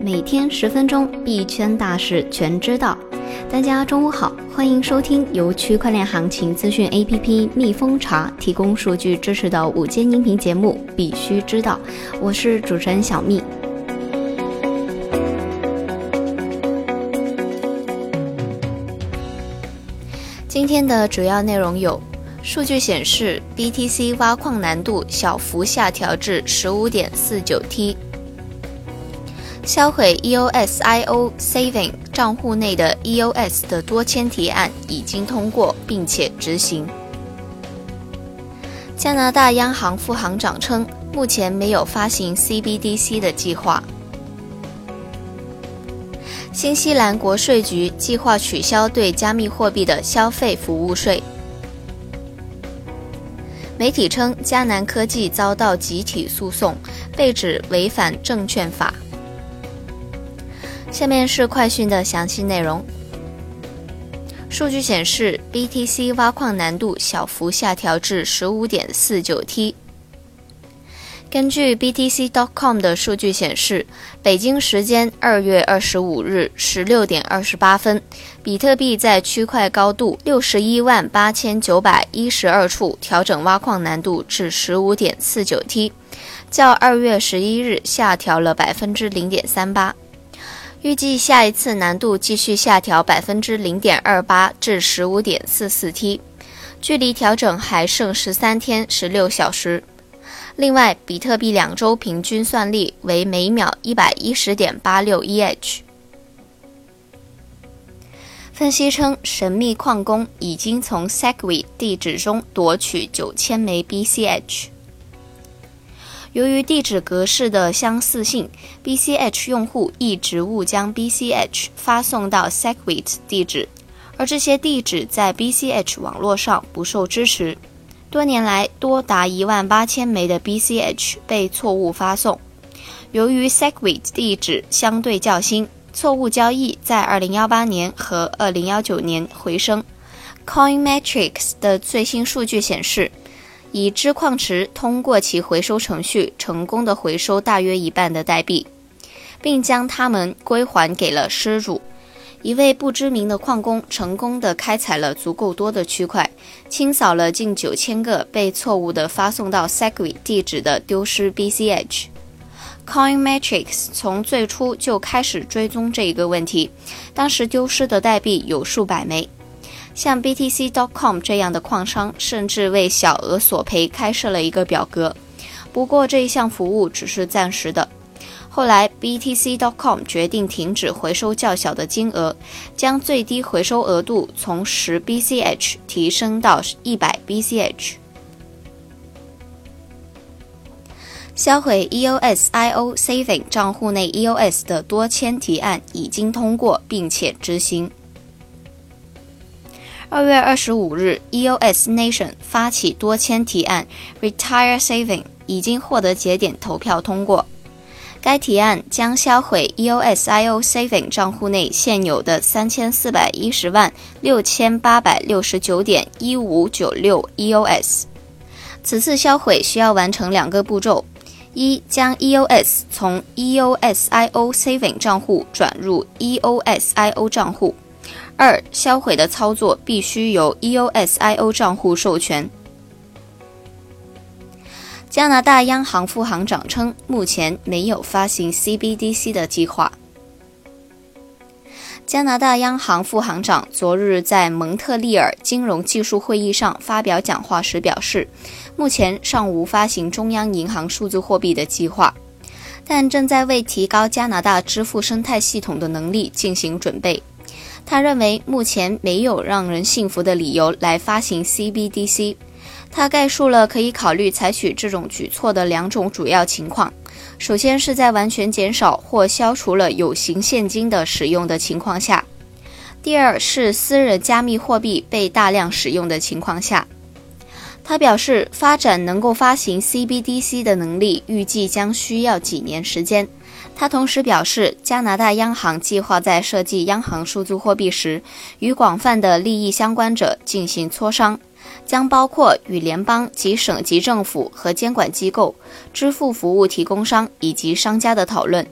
每天十分钟，币圈大事全知道。大家中午好，欢迎收听由区块链行情资讯 APP 蜜蜂茶提供数据支持的午间音频节目《必须知道》，我是主持人小蜜。今天的主要内容有：数据显示，BTC 挖矿难度小幅下调至十五点四九 T。销毁 EOSIO Saving 账户内的 EOS 的多签提案已经通过并且执行。加拿大央行副行长称，目前没有发行 CBDC 的计划。新西兰国税局计划取消对加密货币的消费服务税。媒体称，迦南科技遭到集体诉讼，被指违反证券法。下面是快讯的详细内容。数据显示，BTC 挖矿难度小幅下调至十五点四九 T。根据 BTC.com 的数据显示，北京时间二月二十五日十六点二十八分，比特币在区块高度六十一万八千九百一十二处调整挖矿难度至十五点四九 T，较二月十一日下调了百分之零点三八。预计下一次难度继续下调百分之零点二八至十五点四四 T，距离调整还剩十三天十六小时。另外，比特币两周平均算力为每秒一百一十点八六 EH。分析称，神秘矿工已经从 Segwit 地址中夺取九千枚 BCH。由于地址格式的相似性，BCH 用户一直误将 BCH 发送到 Segwit 地址，而这些地址在 BCH 网络上不受支持。多年来，多达一万八千枚的 BCH 被错误发送。由于 Segwit 地址相对较新，错误交易在2018年和2019年回升。Coinmetrics 的最新数据显示。已知矿池通过其回收程序成功的回收大约一半的代币，并将它们归还给了失主。一位不知名的矿工成功的开采了足够多的区块，清扫了近九千个被错误的发送到 Segwit 地址的丢失 BCH。Coinmetrics 从最初就开始追踪这一个问题，当时丢失的代币有数百枚。像 BTC.com 这样的矿商，甚至为小额索赔开设了一个表格。不过这一项服务只是暂时的。后来 BTC.com 决定停止回收较小的金额，将最低回收额度从十 BCH 提升到一百 BCH。销毁 EOSIO Saving 账户内 EOS 的多签提案已经通过并且执行。二月二十五日，EOS Nation 发起多签提案 Retire Saving 已经获得节点投票通过。该提案将销毁 EOSIO Saving 账户内现有的三千四百一十万六千八百六十九点一五九六 EOS。此次销毁需要完成两个步骤：一，将 EOS 从 EOSIO Saving 账户转入 EOSIO 账户。二、销毁的操作必须由 EOSIO 账户授权。加拿大央行副行长称，目前没有发行 CBDC 的计划。加拿大央行副行长昨日在蒙特利尔金融技术会议上发表讲话时表示，目前尚无发行中央银行数字货币的计划，但正在为提高加拿大支付生态系统的能力进行准备。他认为目前没有让人信服的理由来发行 CBDC。他概述了可以考虑采取这种举措的两种主要情况：首先是在完全减少或消除了有形现金的使用的情况下；第二是私人加密货币被大量使用的情况下。他表示，发展能够发行 CBDC 的能力预计将需要几年时间。他同时表示，加拿大央行计划在设计央行数字货币时，与广泛的利益相关者进行磋商，将包括与联邦及省级政府和监管机构、支付服务提供商以及商家的讨论。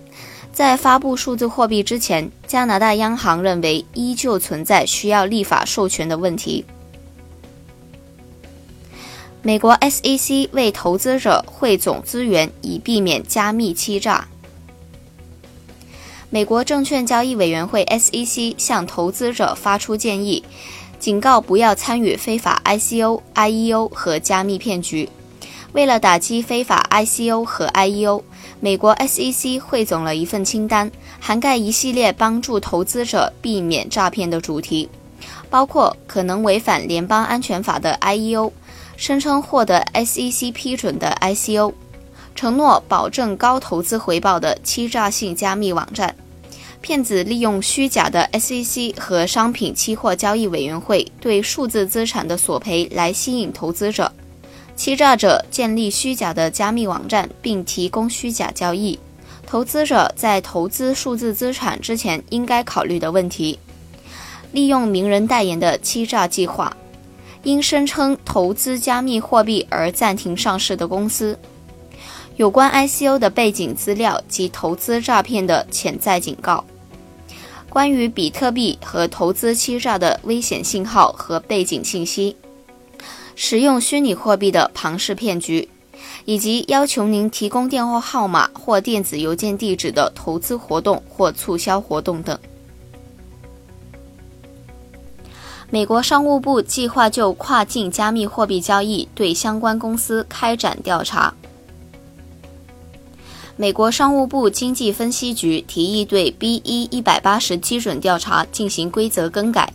在发布数字货币之前，加拿大央行认为依旧存在需要立法授权的问题。美国 SEC 为投资者汇总资源，以避免加密欺诈。美国证券交易委员会 SEC 向投资者发出建议，警告不要参与非法 ICO、IEO 和加密骗局。为了打击非法 ICO 和 IEO，美国 SEC 汇总了一份清单，涵盖一系列帮助投资者避免诈骗的主题，包括可能违反联邦安全法的 IEO，声称获得 SEC 批准的 ICO，承诺保证高投资回报的欺诈性加密网站，骗子利用虚假的 SEC 和商品期货交易委员会对数字资产的索赔来吸引投资者。欺诈者建立虚假的加密网站，并提供虚假交易。投资者在投资数字资产之前应该考虑的问题：利用名人代言的欺诈计划；因声称投资加密货币而暂停上市的公司；有关 ICO 的背景资料及投资诈骗的潜在警告；关于比特币和投资欺诈的危险信号和背景信息。使用虚拟货币的庞氏骗局，以及要求您提供电话号码或电子邮件地址的投资活动或促销活动等。美国商务部计划就跨境加密货币交易对相关公司开展调查。美国商务部经济分析局提议对 B 一一百八十基准调查进行规则更改。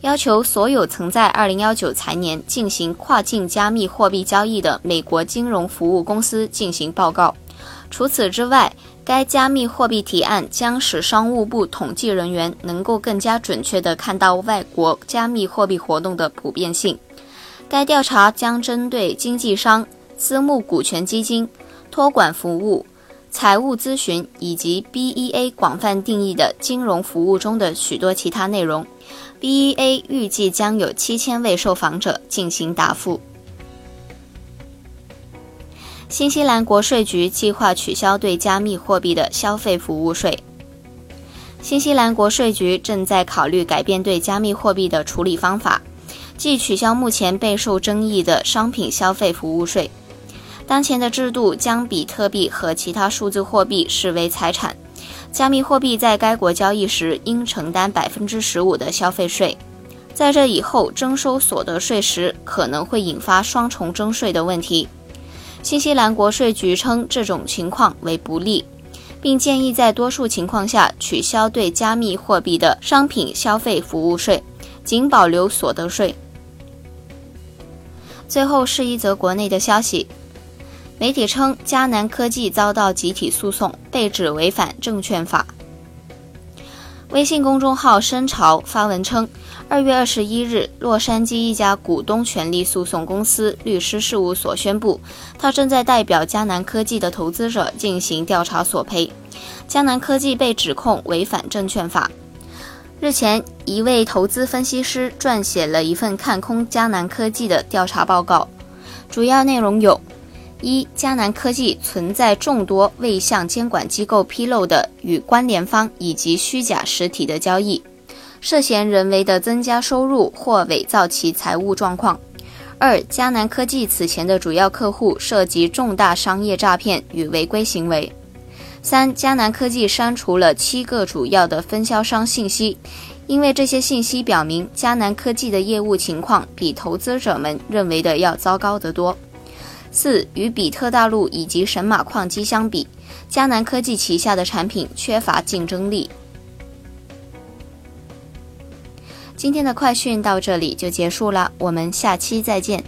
要求所有曾在2019财年进行跨境加密货币交易的美国金融服务公司进行报告。除此之外，该加密货币提案将使商务部统计人员能够更加准确地看到外国加密货币活动的普遍性。该调查将针对经纪商、私募股权基金、托管服务、财务咨询以及 BEA 广泛定义的金融服务中的许多其他内容。BEA 预计将有七千位受访者进行答复。新西兰国税局计划取消对加密货币的消费服务税。新西兰国税局正在考虑改变对加密货币的处理方法，即取消目前备受争议的商品消费服务税。当前的制度将比特币和其他数字货币视为财产。加密货币在该国交易时应承担百分之十五的消费税，在这以后征收所得税时可能会引发双重征税的问题。新西兰国税局称这种情况为不利，并建议在多数情况下取消对加密货币的商品消费服务税，仅保留所得税。最后是一则国内的消息。媒体称，迦南科技遭到集体诉讼，被指违反证券法。微信公众号“深潮”发文称，二月二十一日，洛杉矶一家股东权利诉讼公司律师事务所宣布，他正在代表迦南科技的投资者进行调查索赔。迦南科技被指控违反证券法。日前，一位投资分析师撰写了一份看空迦南科技的调查报告，主要内容有。一，迦南科技存在众多未向监管机构披露的与关联方以及虚假实体的交易，涉嫌人为的增加收入或伪造其财务状况。二，迦南科技此前的主要客户涉及重大商业诈骗与违规行为。三，迦南科技删除了七个主要的分销商信息，因为这些信息表明迦南科技的业务情况比投资者们认为的要糟糕得多。四与比特大陆以及神马矿机相比，迦南科技旗下的产品缺乏竞争力。今天的快讯到这里就结束了，我们下期再见。